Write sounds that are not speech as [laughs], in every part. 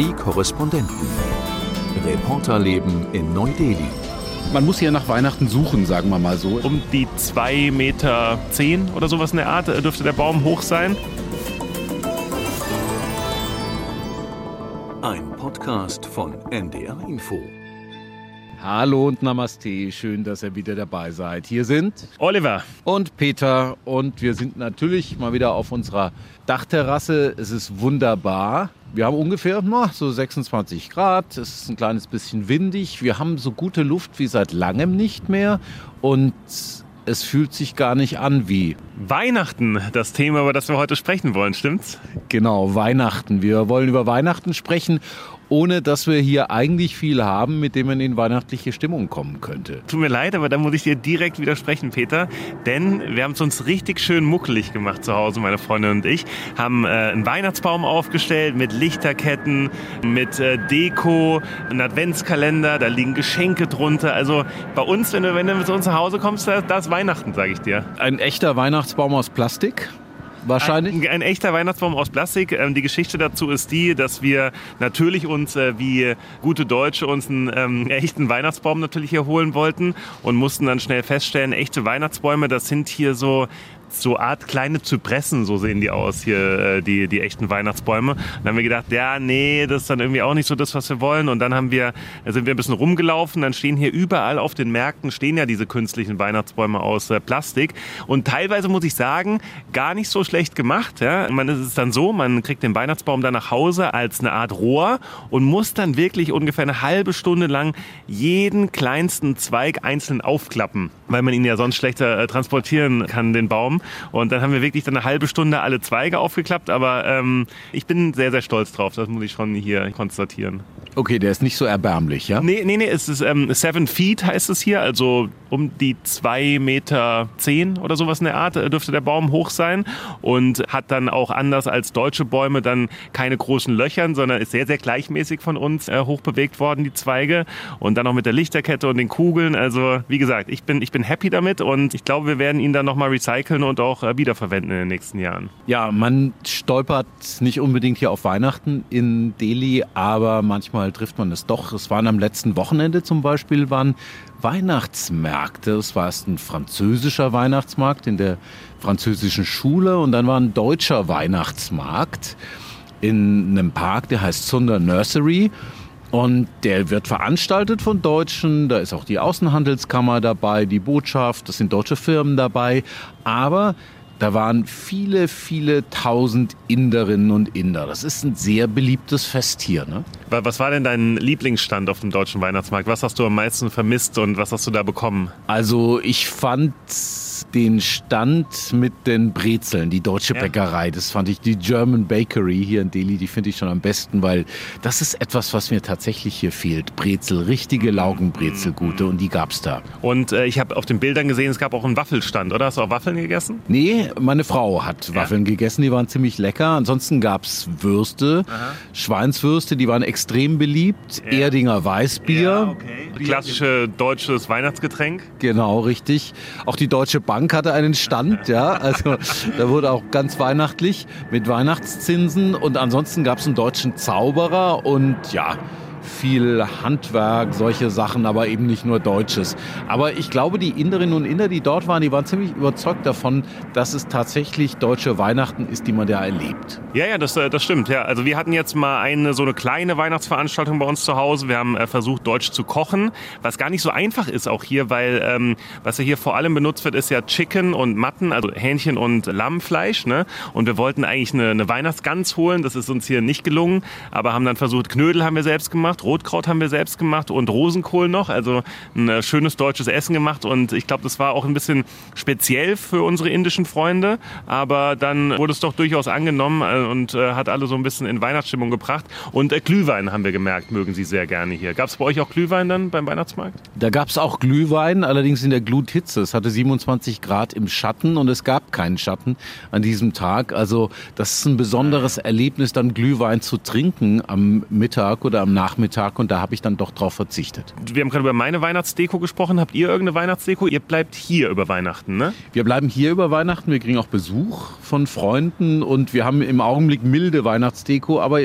Die Korrespondenten. Reporterleben in Neu-Delhi. Man muss hier nach Weihnachten suchen, sagen wir mal so. Um die 2,10 Meter zehn oder sowas in der Art äh, dürfte der Baum hoch sein. Ein Podcast von NDR Info. Hallo und Namaste, schön, dass ihr wieder dabei seid. Hier sind Oliver. und Peter und wir sind natürlich mal wieder auf unserer Dachterrasse. Es ist wunderbar. Wir haben ungefähr na, so 26 Grad. Es ist ein kleines bisschen windig. Wir haben so gute Luft wie seit langem nicht mehr und es fühlt sich gar nicht an wie Weihnachten, das Thema, über das wir heute sprechen wollen, stimmt's? Genau, Weihnachten. Wir wollen über Weihnachten sprechen, ohne dass wir hier eigentlich viel haben, mit dem man in weihnachtliche Stimmung kommen könnte. Tut mir leid, aber da muss ich dir direkt widersprechen, Peter. Denn wir haben es uns richtig schön muckelig gemacht zu Hause, meine Freundin und ich. Haben äh, einen Weihnachtsbaum aufgestellt mit Lichterketten, mit äh, Deko, einen Adventskalender, da liegen Geschenke drunter. Also bei uns, wenn du, wenn du zu uns nach Hause kommst, da, da ist Weihnachten, sage ich dir. Ein echter Weihnachtsbaum aus Plastik? Wahrscheinlich. Ein, ein echter Weihnachtsbaum aus Plastik. Ähm, die Geschichte dazu ist die, dass wir natürlich uns äh, wie gute Deutsche uns einen ähm, echten Weihnachtsbaum natürlich hier holen wollten und mussten dann schnell feststellen, echte Weihnachtsbäume, das sind hier so so Art kleine Zypressen, so sehen die aus hier, äh, die, die echten Weihnachtsbäume. Und dann haben wir gedacht, ja, nee, das ist dann irgendwie auch nicht so das, was wir wollen. Und dann haben wir, sind wir ein bisschen rumgelaufen, dann stehen hier überall auf den Märkten stehen ja diese künstlichen Weihnachtsbäume aus äh, Plastik. Und teilweise muss ich sagen, gar nicht so schlecht gemacht. Ja? Man ist es dann so, man kriegt den Weihnachtsbaum dann nach Hause als eine Art Rohr und muss dann wirklich ungefähr eine halbe Stunde lang jeden kleinsten Zweig einzeln aufklappen, weil man ihn ja sonst schlechter äh, transportieren kann, den Baum. Und dann haben wir wirklich dann eine halbe Stunde alle Zweige aufgeklappt. Aber ähm, ich bin sehr, sehr stolz drauf. Das muss ich schon hier konstatieren. Okay, der ist nicht so erbärmlich, ja? Nee, nee, nee, es ist ähm, Seven Feet heißt es hier. Also um die zwei Meter zehn oder sowas in der Art äh, dürfte der Baum hoch sein. Und hat dann auch anders als deutsche Bäume dann keine großen Löchern, sondern ist sehr, sehr gleichmäßig von uns äh, hochbewegt worden, die Zweige. Und dann auch mit der Lichterkette und den Kugeln. Also wie gesagt, ich bin, ich bin happy damit und ich glaube, wir werden ihn dann nochmal recyceln und auch äh, wiederverwenden in den nächsten Jahren. Ja, man stolpert nicht unbedingt hier auf Weihnachten in Delhi, aber manchmal trifft man es doch. Es waren am letzten Wochenende zum Beispiel waren Weihnachtsmärkte. Es war erst ein französischer Weihnachtsmarkt in der französischen Schule und dann war ein deutscher Weihnachtsmarkt in einem Park, der heißt Sunder Nursery. Und der wird veranstaltet von Deutschen. Da ist auch die Außenhandelskammer dabei, die Botschaft, das sind deutsche Firmen dabei. Aber da waren viele, viele tausend Inderinnen und Inder. Das ist ein sehr beliebtes Fest hier. Ne? Wa- Was war denn dein Lieblingsstand auf dem deutschen Weihnachtsmarkt? Was hast du am meisten vermisst und was hast du da bekommen? Also ich fand den Stand mit den Brezeln, die deutsche Ja. Bäckerei, das fand ich, die German Bakery hier in Delhi, die finde ich schon am besten, weil das ist etwas, was mir tatsächlich hier fehlt. Brezel, richtige Laugenbrezel, gute und die gab's da. Und äh, ich habe auf den Bildern gesehen, es gab auch einen Waffelstand, oder? Hast du auch Waffeln gegessen? Nee, meine Frau hat Waffeln gegessen, die waren ziemlich lecker. Ansonsten gab's Würste, Schweinswürste, die waren extrem beliebt. Erdinger Weißbier, Klassische deutsches Weihnachtsgetränk. genau richtig. Auch die Deutsche Bank hatte einen Stand, ja. Also da wurde auch ganz weihnachtlich mit Weihnachtszinsen. Und ansonsten gab's einen deutschen Zauberer und ja. Viel Handwerk, solche Sachen, aber eben nicht nur Deutsches. Aber ich glaube, die Inderinnen und Inder, die dort waren, die waren ziemlich überzeugt davon, dass es tatsächlich deutsche Weihnachten ist, die man da erlebt. Ja, ja, das, äh, das stimmt. Ja. Also wir hatten jetzt mal eine so eine kleine Weihnachtsveranstaltung bei uns zu Hause. Wir haben äh, versucht, deutsch zu kochen, was gar nicht so einfach ist auch hier, weil ähm, was ja hier vor allem benutzt wird, ist ja Chicken und Matten, also Hähnchen und Lammfleisch. Ne? Und wir wollten eigentlich eine, eine Weihnachtsgans holen. Das ist uns hier nicht gelungen, aber haben dann versucht, Knödel haben wir selbst gemacht, Rotkraut haben wir selbst gemacht und Rosenkohl noch. Also ein äh, schönes deutsches Essen gemacht. Und ich glaube, das war auch ein bisschen speziell für unsere indischen Freunde. Aber dann wurde es doch durchaus angenommen äh, und äh, hat alle so ein bisschen in Weihnachtsstimmung gebracht. Und Glühwein haben wir gemerkt, mögen sie sehr gerne hier. Gab es bei euch auch Glühwein dann beim Weihnachtsmarkt? Da gab's auch Glühwein, allerdings in der Gluthitze. Es hatte 27 Grad im Schatten und es gab keinen Schatten an diesem Tag. Also das ist ein besonderes Erlebnis, dann Glühwein zu trinken am Mittag oder am Nachmittag Nachmittag und da habe ich dann doch drauf verzichtet. Wir haben gerade über meine Weihnachtsdeko gesprochen. Habt ihr irgendeine Weihnachtsdeko? Ihr bleibt hier über Weihnachten, ne? Wir bleiben hier über Weihnachten. Wir kriegen auch Besuch von Freunden und wir haben im Augenblick milde Weihnachtsdeko, aber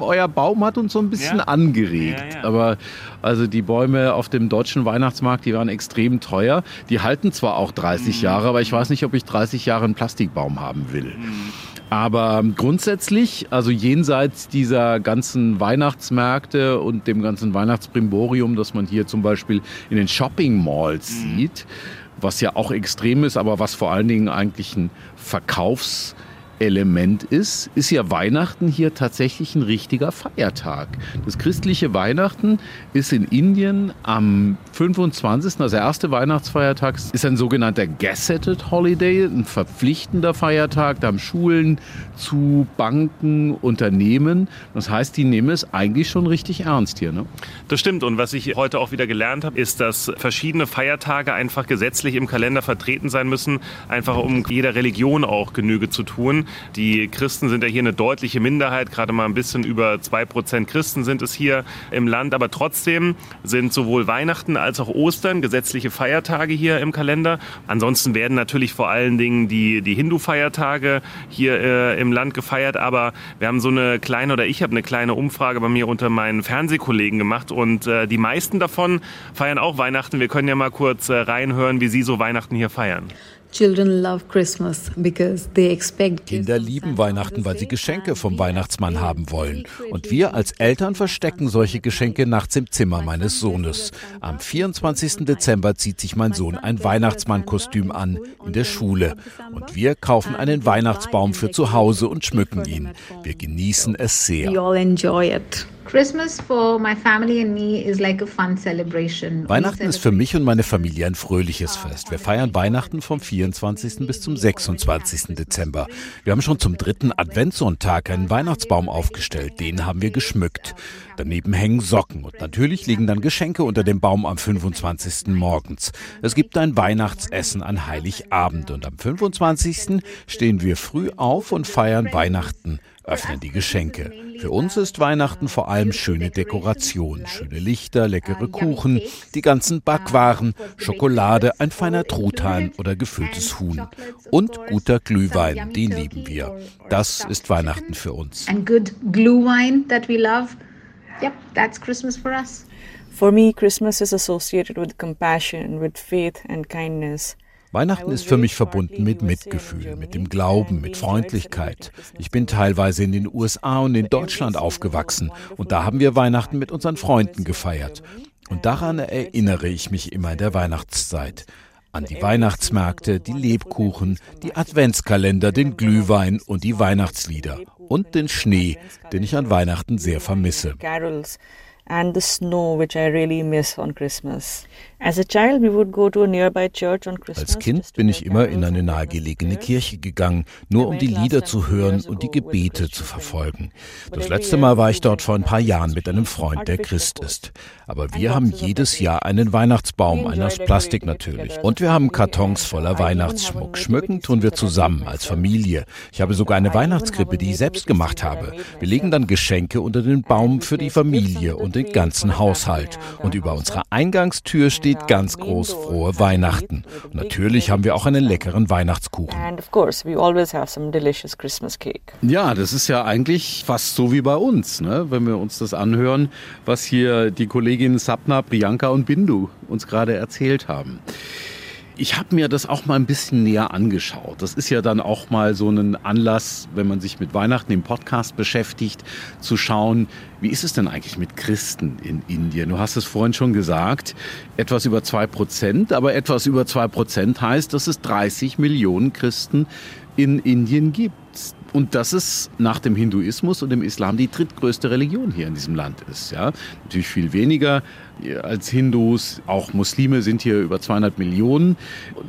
euer Baum hat uns so ein bisschen ja? angeregt. Ja, ja. Aber also die Bäume auf dem deutschen Weihnachtsmarkt, die waren extrem teuer. Die halten zwar auch 30 mhm. Jahre, aber ich weiß nicht, ob ich 30 Jahre einen Plastikbaum haben will. Mhm. Aber grundsätzlich, also jenseits dieser ganzen Weihnachtsmärkte und dem ganzen Weihnachtsbrimborium, das man hier zum Beispiel in den Shopping Malls mhm. sieht, was ja auch extrem ist, aber was vor allen Dingen eigentlich ein Verkaufs- Element ist, ist ja Weihnachten hier tatsächlich ein richtiger Feiertag. Das christliche Weihnachten ist in Indien am 25., also der erste Weihnachtsfeiertag, ist ein sogenannter Gazetted Holiday, ein verpflichtender Feiertag. Da haben Schulen zu Banken, Unternehmen. Das heißt, die nehmen es eigentlich schon richtig ernst hier. Ne? Das stimmt. Und was ich heute auch wieder gelernt habe, ist, dass verschiedene Feiertage einfach gesetzlich im Kalender vertreten sein müssen, einfach um jeder Religion auch Genüge zu tun. Die Christen sind ja hier eine deutliche Minderheit, gerade mal ein bisschen über zwei Prozent Christen sind es hier im Land. Aber trotzdem sind sowohl Weihnachten als auch Ostern gesetzliche Feiertage hier im Kalender. Ansonsten werden natürlich vor allen Dingen die, die Hindu-Feiertage hier äh, im Land gefeiert. Aber wir haben so eine kleine, oder ich habe eine kleine Umfrage bei mir unter meinen Fernsehkollegen gemacht und äh, die meisten davon feiern auch Weihnachten. Wir können ja mal kurz äh, reinhören, wie sie so Weihnachten hier feiern. Kinder lieben Weihnachten, weil sie Geschenke vom Weihnachtsmann haben wollen. Und wir als Eltern verstecken solche Geschenke nachts im Zimmer meines Sohnes. Am 24. Dezember zieht sich mein Sohn ein Weihnachtsmannkostüm an in der Schule. Und wir kaufen einen Weihnachtsbaum für zu Hause und schmücken ihn. Wir genießen es sehr. Weihnachten ist für mich und meine Familie ein fröhliches Fest. Wir feiern Weihnachten vom 24. bis zum 26. Dezember. Wir haben schon zum dritten Adventssonntag einen Weihnachtsbaum aufgestellt. Den haben wir geschmückt. Daneben hängen Socken und natürlich liegen dann Geschenke unter dem Baum am 25. morgens. Es gibt ein Weihnachtsessen an Heiligabend und am 25. stehen wir früh auf und feiern Weihnachten öffnen die Geschenke. Für uns ist Weihnachten vor allem schöne Dekoration, schöne Lichter, leckere Kuchen, die ganzen Backwaren, Schokolade, ein feiner Truthahn oder gefülltes Huhn. Und guter Glühwein, den lieben wir. Das ist Weihnachten für uns. And good glühwein that we love. Yep, that's Christmas for us. For me, Christmas is associated with compassion, with faith and kindness. Weihnachten ist für mich verbunden mit Mitgefühl, mit dem Glauben, mit Freundlichkeit. Ich bin teilweise in den USA und in Deutschland aufgewachsen und da haben wir Weihnachten mit unseren Freunden gefeiert. Und daran erinnere ich mich immer in der Weihnachtszeit. An die Weihnachtsmärkte, die Lebkuchen, die Adventskalender, den Glühwein und die Weihnachtslieder. Und den Schnee, den ich an Weihnachten sehr vermisse and the snow, which I really miss on Christmas. As a child, we would go to a nearby church on Christmas. Als Kind bin ich immer in eine nahegelegene Kirche gegangen, nur um die Lieder zu hören und die Gebete zu verfolgen. Das letzte Mal war ich dort vor ein paar Jahren mit einem Freund, der Christ ist. Aber wir haben jedes Jahr einen Weihnachtsbaum, einen aus Plastik natürlich. Und wir haben Kartons voller Weihnachtsschmuck. Schmücken tun wir zusammen als Familie. Ich habe sogar eine Weihnachtskrippe, die ich selbst gemacht habe. Wir legen dann Geschenke unter den Baum für die Familie und den ganzen Haushalt. Und über unserer Eingangstür steht ganz groß frohe Weihnachten. Und natürlich haben wir auch einen leckeren Weihnachtskuchen. Ja, das ist ja eigentlich fast so wie bei uns, ne? wenn wir uns das anhören, was hier die Kolleginnen Sapna, Priyanka und Bindu uns gerade erzählt haben. Ich habe mir das auch mal ein bisschen näher angeschaut. Das ist ja dann auch mal so ein Anlass, wenn man sich mit Weihnachten im Podcast beschäftigt, zu schauen, wie ist es denn eigentlich mit Christen in Indien? Du hast es vorhin schon gesagt, etwas über zwei Prozent, aber etwas über zwei Prozent heißt, dass es 30 Millionen Christen in Indien gibt und dass es nach dem Hinduismus und dem Islam die drittgrößte Religion hier in diesem Land ist. Ja? Natürlich viel weniger als Hindus. Auch Muslime sind hier über 200 Millionen,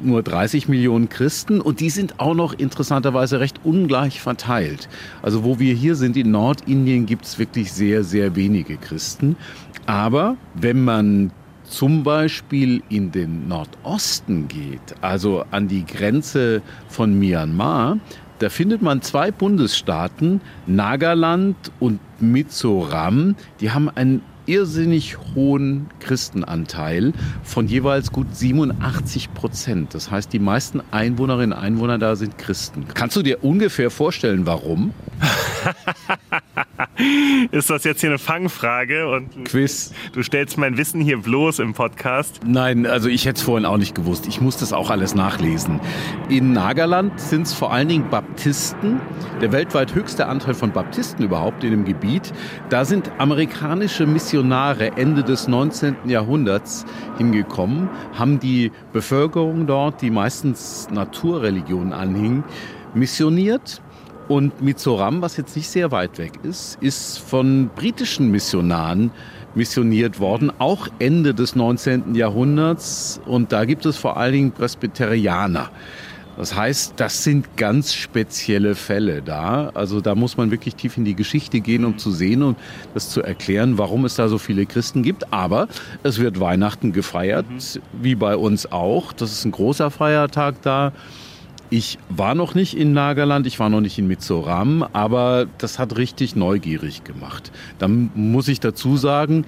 nur 30 Millionen Christen und die sind auch noch interessanterweise recht ungleich verteilt. Also wo wir hier sind in Nordindien gibt es wirklich sehr, sehr wenige Christen. Aber wenn man zum Beispiel in den Nordosten geht, also an die Grenze von Myanmar, da findet man zwei Bundesstaaten, Nagaland und Mizoram, die haben ein irrsinnig hohen Christenanteil von jeweils gut 87 Prozent. Das heißt, die meisten Einwohnerinnen und Einwohner da sind Christen. Kannst du dir ungefähr vorstellen, warum? [laughs] [laughs] Ist das jetzt hier eine Fangfrage? Und Quiz. Du stellst mein Wissen hier bloß im Podcast. Nein, also ich hätte es vorhin auch nicht gewusst. Ich muss das auch alles nachlesen. In Nagerland sind es vor allen Dingen Baptisten. Der weltweit höchste Anteil von Baptisten überhaupt in dem Gebiet. Da sind amerikanische Missionare Ende des 19. Jahrhunderts hingekommen, haben die Bevölkerung dort, die meistens Naturreligionen anhing, missioniert und Mizoram, was jetzt nicht sehr weit weg ist, ist von britischen Missionaren missioniert worden, auch Ende des 19. Jahrhunderts. Und da gibt es vor allen Dingen Presbyterianer. Das heißt, das sind ganz spezielle Fälle da. Also da muss man wirklich tief in die Geschichte gehen, um zu sehen und das zu erklären, warum es da so viele Christen gibt. Aber es wird Weihnachten gefeiert, mhm. wie bei uns auch. Das ist ein großer Feiertag da. Ich war noch nicht in Nagerland, ich war noch nicht in Mizoram, aber das hat richtig neugierig gemacht. Dann muss ich dazu sagen,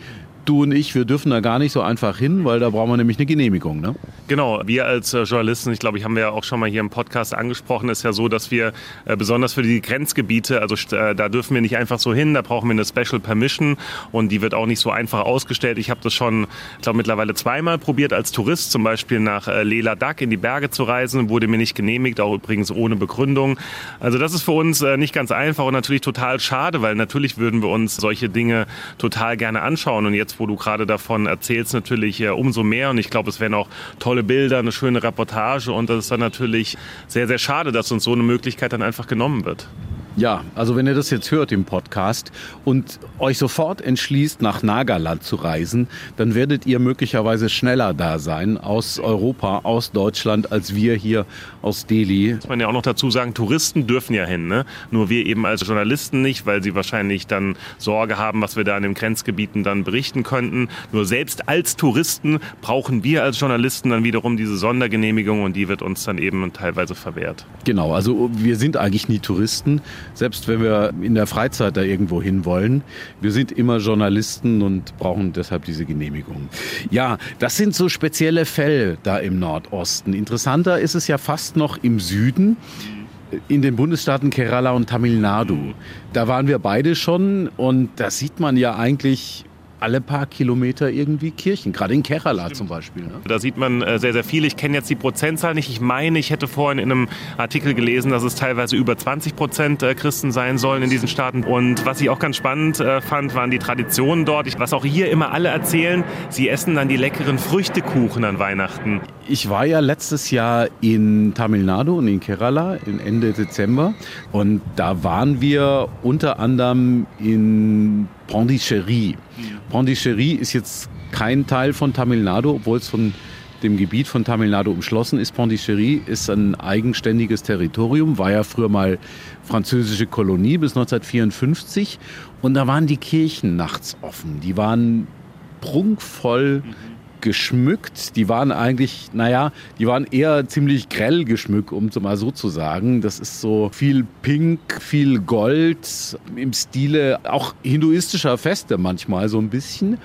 du und ich, wir dürfen da gar nicht so einfach hin, weil da brauchen wir nämlich eine Genehmigung. Ne? Genau, wir als äh, Journalisten, ich glaube, ich haben wir ja auch schon mal hier im Podcast angesprochen, ist ja so, dass wir äh, besonders für die Grenzgebiete, also äh, da dürfen wir nicht einfach so hin, da brauchen wir eine Special Permission und die wird auch nicht so einfach ausgestellt. Ich habe das schon, ich glaube, mittlerweile zweimal probiert als Tourist, zum Beispiel nach Lela Dak in die Berge zu reisen, wurde mir nicht genehmigt, auch übrigens ohne Begründung. Also das ist für uns nicht ganz einfach und natürlich total schade, weil natürlich würden wir uns solche Dinge total gerne anschauen und jetzt wo du gerade davon erzählst, natürlich äh, umso mehr. Und ich glaube, es wären auch tolle Bilder, eine schöne Reportage. Und das ist dann natürlich sehr, sehr schade, dass uns so eine Möglichkeit dann einfach genommen wird. Ja, also wenn ihr das jetzt hört im Podcast und euch sofort entschließt, nach Nagaland zu reisen, dann werdet ihr möglicherweise schneller da sein aus Europa, aus Deutschland, als wir hier aus Delhi. Muss man ja auch noch dazu sagen, Touristen dürfen ja hin, ne? Nur wir eben als Journalisten nicht, weil sie wahrscheinlich dann Sorge haben, was wir da in den Grenzgebieten dann berichten könnten. Nur selbst als Touristen brauchen wir als Journalisten dann wiederum diese Sondergenehmigung und die wird uns dann eben teilweise verwehrt. Genau, also wir sind eigentlich nie Touristen selbst wenn wir in der Freizeit da irgendwo hin wollen. Wir sind immer Journalisten und brauchen deshalb diese Genehmigung. Ja, das sind so spezielle Fälle da im Nordosten. Interessanter ist es ja fast noch im Süden in den Bundesstaaten Kerala und Tamil Nadu. Da waren wir beide schon und da sieht man ja eigentlich alle paar Kilometer irgendwie Kirchen, gerade in Kerala zum Beispiel. Ne? Da sieht man äh, sehr, sehr viel. Ich kenne jetzt die Prozentzahl nicht. Ich meine, ich hätte vorhin in einem Artikel gelesen, dass es teilweise über 20 Prozent äh, Christen sein sollen in diesen Staaten. Und was ich auch ganz spannend äh, fand, waren die Traditionen dort. Was auch hier immer alle erzählen, sie essen dann die leckeren Früchtekuchen an Weihnachten. Ich war ja letztes Jahr in Tamil Nadu und in Kerala Ende Dezember und da waren wir unter anderem in Pondicherry. Pondicherry ist jetzt kein Teil von Tamil Nadu, obwohl es von dem Gebiet von Tamil Nadu umschlossen ist. Pondicherry ist ein eigenständiges Territorium, war ja früher mal französische Kolonie bis 1954 und da waren die Kirchen nachts offen. Die waren prunkvoll geschmückt. Die waren eigentlich, naja, die waren eher ziemlich grell geschmückt, um es mal so zu sagen. Das ist so viel Pink, viel Gold im Stile auch hinduistischer Feste manchmal so ein bisschen.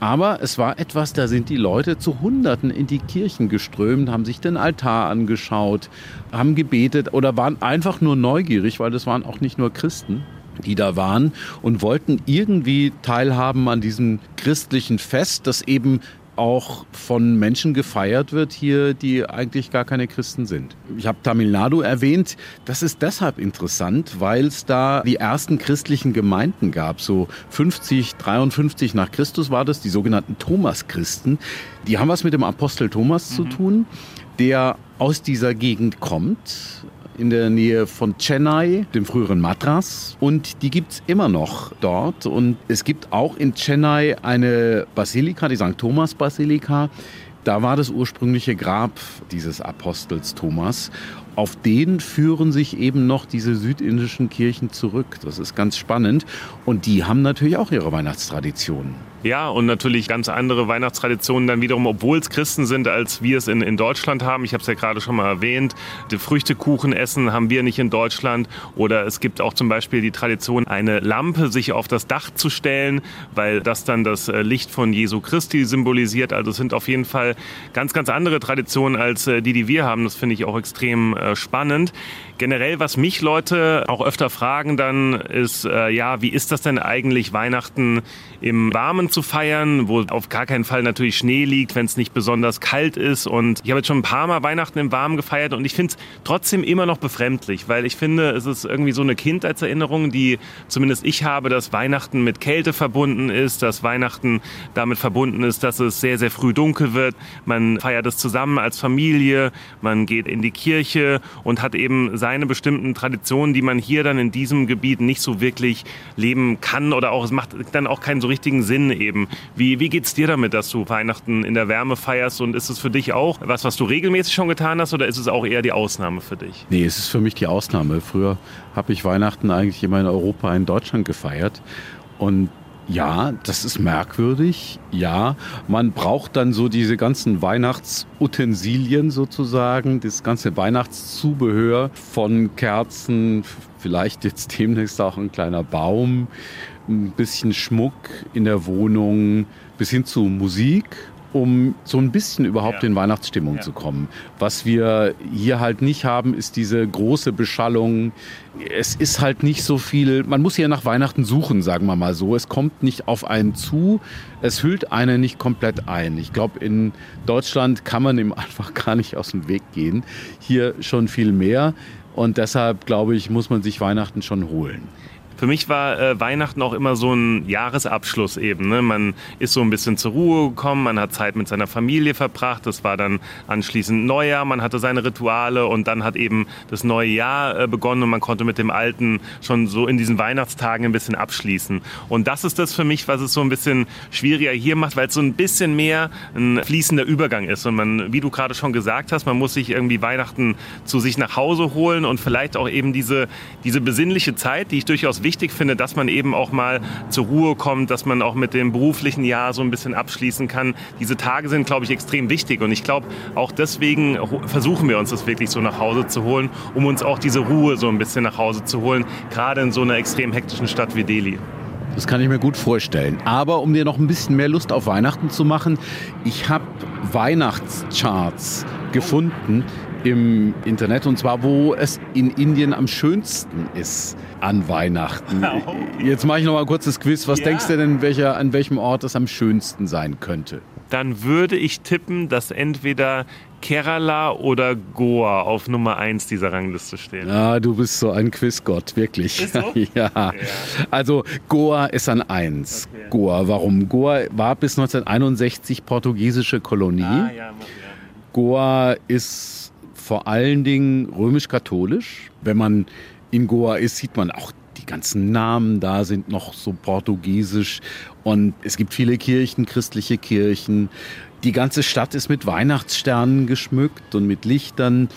Aber es war etwas, da sind die Leute zu Hunderten in die Kirchen geströmt, haben sich den Altar angeschaut, haben gebetet oder waren einfach nur neugierig, weil das waren auch nicht nur Christen die da waren und wollten irgendwie teilhaben an diesem christlichen Fest, das eben auch von Menschen gefeiert wird hier, die eigentlich gar keine Christen sind. Ich habe Tamil Nadu erwähnt. Das ist deshalb interessant, weil es da die ersten christlichen Gemeinden gab. So 50, 53 nach Christus war das, die sogenannten Thomas-Christen. Die haben was mit dem Apostel Thomas mhm. zu tun, der aus dieser Gegend kommt in der Nähe von Chennai, dem früheren Madras. Und die gibt es immer noch dort. Und es gibt auch in Chennai eine Basilika, die St. Thomas Basilika. Da war das ursprüngliche Grab dieses Apostels Thomas. auf den führen sich eben noch diese südindischen Kirchen zurück. Das ist ganz spannend. Und die haben natürlich auch ihre Weihnachtstraditionen. Ja, und natürlich ganz andere Weihnachtstraditionen dann wiederum, obwohl es Christen sind, als wir es in, in Deutschland haben. Ich habe es ja gerade schon mal erwähnt. Die Früchtekuchen essen haben wir nicht in Deutschland. Oder es gibt auch zum Beispiel die Tradition, eine Lampe sich auf das Dach zu stellen, weil das dann das äh, Licht von Jesu Christi symbolisiert. Also es sind auf jeden Fall ganz, ganz andere Traditionen als äh, die, die wir haben. Das finde ich auch extrem äh, spannend. Generell, was mich Leute auch öfter fragen dann, ist, äh, ja, wie ist das denn eigentlich, Weihnachten im Warmen zu feiern, wo auf gar keinen Fall natürlich Schnee liegt, wenn es nicht besonders kalt ist. Und ich habe jetzt schon ein paar Mal Weihnachten im Warmen gefeiert und ich finde es trotzdem immer noch befremdlich, weil ich finde, es ist irgendwie so eine Kindheitserinnerung, die zumindest ich habe, dass Weihnachten mit Kälte verbunden ist, dass Weihnachten damit verbunden ist, dass es sehr, sehr früh dunkel wird. Man feiert es zusammen als Familie, man geht in die Kirche und hat eben seine bestimmten Traditionen, die man hier dann in diesem Gebiet nicht so wirklich leben kann oder auch es macht dann auch keinen so richtigen Sinn eben. Wie, wie geht's dir damit, dass du Weihnachten in der Wärme feierst und ist es für dich auch was, was du regelmäßig schon getan hast oder ist es auch eher die Ausnahme für dich? Nee, es ist für mich die Ausnahme. Früher habe ich Weihnachten eigentlich immer in Europa, in Deutschland gefeiert und ja, das ist merkwürdig. Ja, man braucht dann so diese ganzen Weihnachtsutensilien sozusagen, das ganze Weihnachtszubehör von Kerzen, vielleicht jetzt demnächst auch ein kleiner Baum, ein bisschen Schmuck in der Wohnung, bis hin zu Musik um so ein bisschen überhaupt ja. in Weihnachtsstimmung ja. zu kommen. Was wir hier halt nicht haben, ist diese große Beschallung. Es ist halt nicht so viel, man muss hier nach Weihnachten suchen, sagen wir mal so. Es kommt nicht auf einen zu, es hüllt einen nicht komplett ein. Ich glaube, in Deutschland kann man ihm [laughs] einfach gar nicht aus dem Weg gehen. Hier schon viel mehr. Und deshalb, glaube ich, muss man sich Weihnachten schon holen. Für mich war äh, Weihnachten auch immer so ein Jahresabschluss eben. Ne? Man ist so ein bisschen zur Ruhe gekommen, man hat Zeit mit seiner Familie verbracht. Das war dann anschließend Neujahr, man hatte seine Rituale und dann hat eben das neue Jahr äh, begonnen und man konnte mit dem Alten schon so in diesen Weihnachtstagen ein bisschen abschließen. Und das ist das für mich, was es so ein bisschen schwieriger hier macht, weil es so ein bisschen mehr ein fließender Übergang ist. Und man, wie du gerade schon gesagt hast, man muss sich irgendwie Weihnachten zu sich nach Hause holen und vielleicht auch eben diese, diese besinnliche Zeit, die ich durchaus finde, dass man eben auch mal zur Ruhe kommt, dass man auch mit dem beruflichen Jahr so ein bisschen abschließen kann. Diese Tage sind, glaube ich, extrem wichtig und ich glaube, auch deswegen versuchen wir uns das wirklich so nach Hause zu holen, um uns auch diese Ruhe so ein bisschen nach Hause zu holen, gerade in so einer extrem hektischen Stadt wie Delhi. Das kann ich mir gut vorstellen. Aber um dir noch ein bisschen mehr Lust auf Weihnachten zu machen, ich habe Weihnachtscharts gefunden im Internet und zwar, wo es in Indien am schönsten ist an Weihnachten. [laughs] Jetzt mache ich noch mal ein kurzes Quiz. Was ja. denkst du denn, welcher, an welchem Ort es am schönsten sein könnte? Dann würde ich tippen, dass entweder Kerala oder Goa auf Nummer 1 dieser Rangliste stehen. Ja, du bist so ein Quizgott, wirklich. Ist so? [laughs] ja. ja. Also Goa ist an 1. Okay. Goa, warum? Goa war bis 1961 portugiesische Kolonie. Ah, ja. Goa ist vor allen Dingen römisch-katholisch. Wenn man in Goa ist, sieht man auch die ganzen Namen da sind noch so portugiesisch und es gibt viele Kirchen, christliche Kirchen. Die ganze Stadt ist mit Weihnachtssternen geschmückt und mit Lichtern.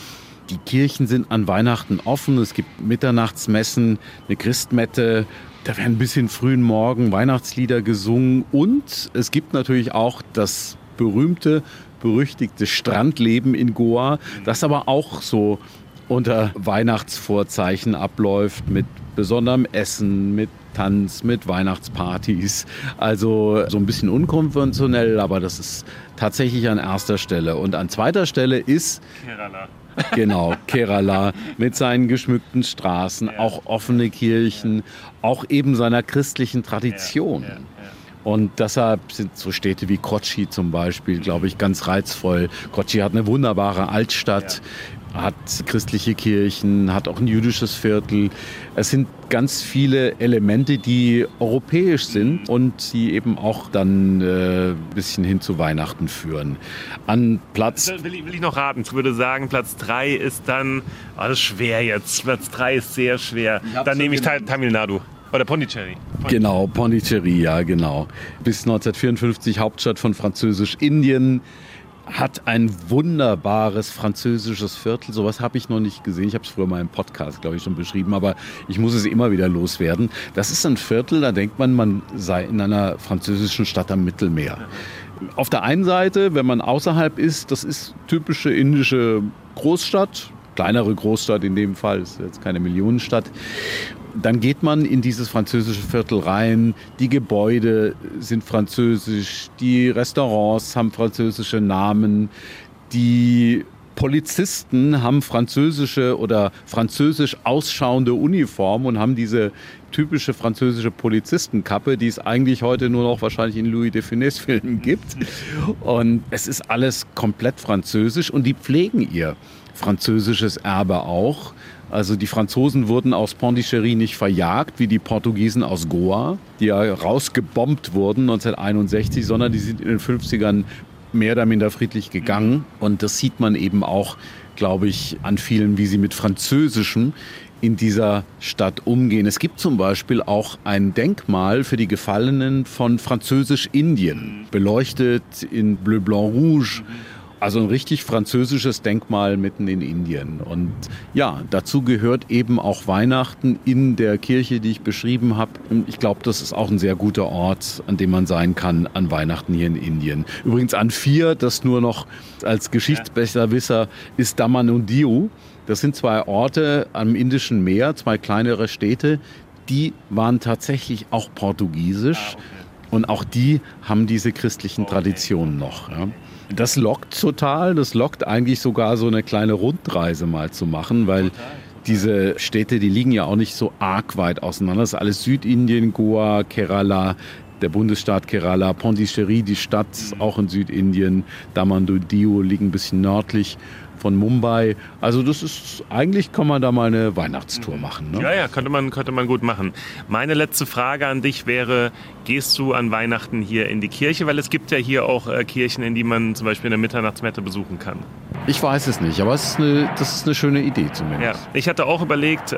Die Kirchen sind an Weihnachten offen. Es gibt Mitternachtsmessen, eine Christmette. Da werden bis in frühen Morgen Weihnachtslieder gesungen. Und es gibt natürlich auch das berühmte, berüchtigte Strandleben in Goa, das aber auch so unter Weihnachtsvorzeichen abläuft mit besonderem Essen, mit Tanz, mit Weihnachtspartys. Also so ein bisschen unkonventionell, aber das ist tatsächlich an erster Stelle. Und an zweiter Stelle ist Kerala. [laughs] Genau, Kerala mit seinen geschmückten Straßen, ja. auch offene Kirchen, ja. auch eben seiner christlichen Tradition. Ja. Und deshalb sind so Städte wie Kochi zum Beispiel, glaube ich, ganz reizvoll. Kochi hat eine wunderbare Altstadt hat christliche Kirchen, hat auch ein jüdisches Viertel. Es sind ganz viele Elemente, die europäisch sind und die eben auch dann äh, ein bisschen hin zu Weihnachten führen. An Platz. Will ich, will ich noch raten? Ich würde sagen, Platz 3 ist dann. Oh, das ist schwer jetzt. Platz 3 ist sehr schwer. Dann nehme ich Tamil Nadu. Oder Pondicherry. Pondicherry. Genau, Pondicherry, ja, genau. Bis 1954 Hauptstadt von Französisch-Indien hat ein wunderbares französisches Viertel. Sowas habe ich noch nicht gesehen. Ich habe es früher mal im Podcast, glaube ich, schon beschrieben, aber ich muss es immer wieder loswerden. Das ist ein Viertel, da denkt man, man sei in einer französischen Stadt am Mittelmeer. Auf der einen Seite, wenn man außerhalb ist, das ist typische indische Großstadt, kleinere Großstadt in dem Fall, ist jetzt keine Millionenstadt. Dann geht man in dieses französische Viertel rein. Die Gebäude sind französisch, die Restaurants haben französische Namen, die Polizisten haben französische oder französisch ausschauende Uniformen und haben diese typische französische Polizistenkappe, die es eigentlich heute nur noch wahrscheinlich in Louis de Funès Filmen gibt. [laughs] Und es ist alles komplett französisch und die pflegen ihr französisches Erbe auch. Also die Franzosen wurden aus Pondichéry nicht verjagt, wie die Portugiesen aus Goa, die ja rausgebombt wurden 1961, sondern die sind in den 50ern mehr oder minder friedlich gegangen. Und das sieht man eben auch, glaube ich, an vielen, wie sie mit Französischem in dieser Stadt umgehen. Es gibt zum Beispiel auch ein Denkmal für die Gefallenen von Französisch-Indien, beleuchtet in Bleu, Blanc, Rouge. Also ein richtig französisches Denkmal mitten in Indien. Und ja, dazu gehört eben auch Weihnachten in der Kirche, die ich beschrieben habe. Ich glaube, das ist auch ein sehr guter Ort, an dem man sein kann an Weihnachten hier in Indien. Übrigens an vier, das nur noch als Geschichtsbesserwisser, ist Daman und Diu. Das sind zwei Orte am Indischen Meer, zwei kleinere Städte. Die waren tatsächlich auch portugiesisch. Ah, okay. Und auch die haben diese christlichen Traditionen noch. Ja. Das lockt total. Das lockt eigentlich sogar so eine kleine Rundreise mal zu machen, weil diese Städte, die liegen ja auch nicht so arg weit auseinander. Das ist alles Südindien, Goa, Kerala, der Bundesstaat Kerala, Pondicherry, die Stadt, auch in Südindien, Damandiu liegen ein bisschen nördlich von Mumbai. Also das ist, eigentlich kann man da mal eine Weihnachtstour machen. Ne? Ja, ja, könnte man, könnte man gut machen. Meine letzte Frage an dich wäre, gehst du an Weihnachten hier in die Kirche? Weil es gibt ja hier auch äh, Kirchen, in die man zum Beispiel in der Mitternachtsmette besuchen kann. Ich weiß es nicht, aber es ist eine, das ist eine schöne Idee zumindest. Ja, ich hatte auch überlegt,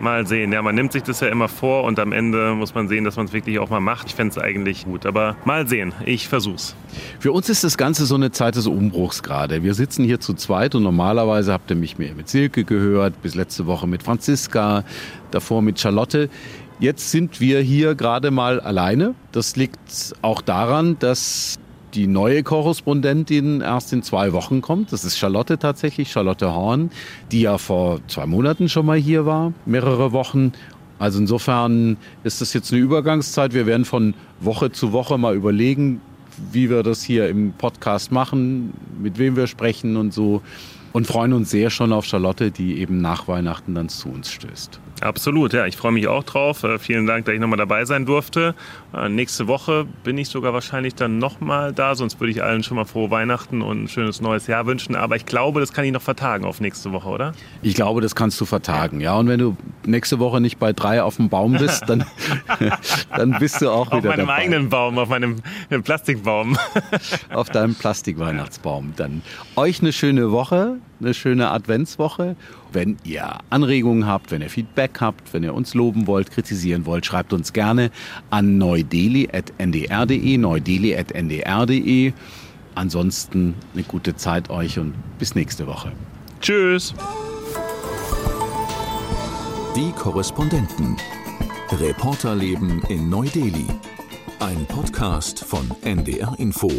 Mal sehen. Ja, man nimmt sich das ja immer vor und am Ende muss man sehen, dass man es wirklich auch mal macht. Ich fände es eigentlich gut. Aber mal sehen. Ich versuch's. Für uns ist das Ganze so eine Zeit des Umbruchs gerade. Wir sitzen hier zu zweit und normalerweise habt ihr mich mehr mit Silke gehört, bis letzte Woche mit Franziska, davor mit Charlotte. Jetzt sind wir hier gerade mal alleine. Das liegt auch daran, dass die neue Korrespondentin erst in zwei Wochen kommt. Das ist Charlotte tatsächlich, Charlotte Horn, die ja vor zwei Monaten schon mal hier war, mehrere Wochen. Also insofern ist das jetzt eine Übergangszeit. Wir werden von Woche zu Woche mal überlegen, wie wir das hier im Podcast machen, mit wem wir sprechen und so. Und freuen uns sehr schon auf Charlotte, die eben nach Weihnachten dann zu uns stößt. Absolut, ja. Ich freue mich auch drauf. Äh, vielen Dank, dass ich nochmal dabei sein durfte. Äh, nächste Woche bin ich sogar wahrscheinlich dann nochmal da. Sonst würde ich allen schon mal frohe Weihnachten und ein schönes neues Jahr wünschen. Aber ich glaube, das kann ich noch vertagen auf nächste Woche, oder? Ich glaube, das kannst du vertagen, ja. Und wenn du nächste Woche nicht bei drei auf dem Baum bist, dann, [laughs] dann bist du auch wieder dabei. Auf meinem eigenen Baum, auf meinem Plastikbaum. auf deinem Plastikweihnachtsbaum. Dann euch eine schöne Woche, eine schöne Adventswoche. Wenn ihr Anregungen habt, wenn ihr Feedback habt, wenn ihr uns loben wollt, kritisieren wollt, schreibt uns gerne an neudeli.ndr.de, neudeli.ndr.de. Ansonsten eine gute Zeit euch und bis nächste Woche. Tschüss. Die Korrespondenten. Reporterleben in Neu-Delhi. Ein Podcast von NDR Info.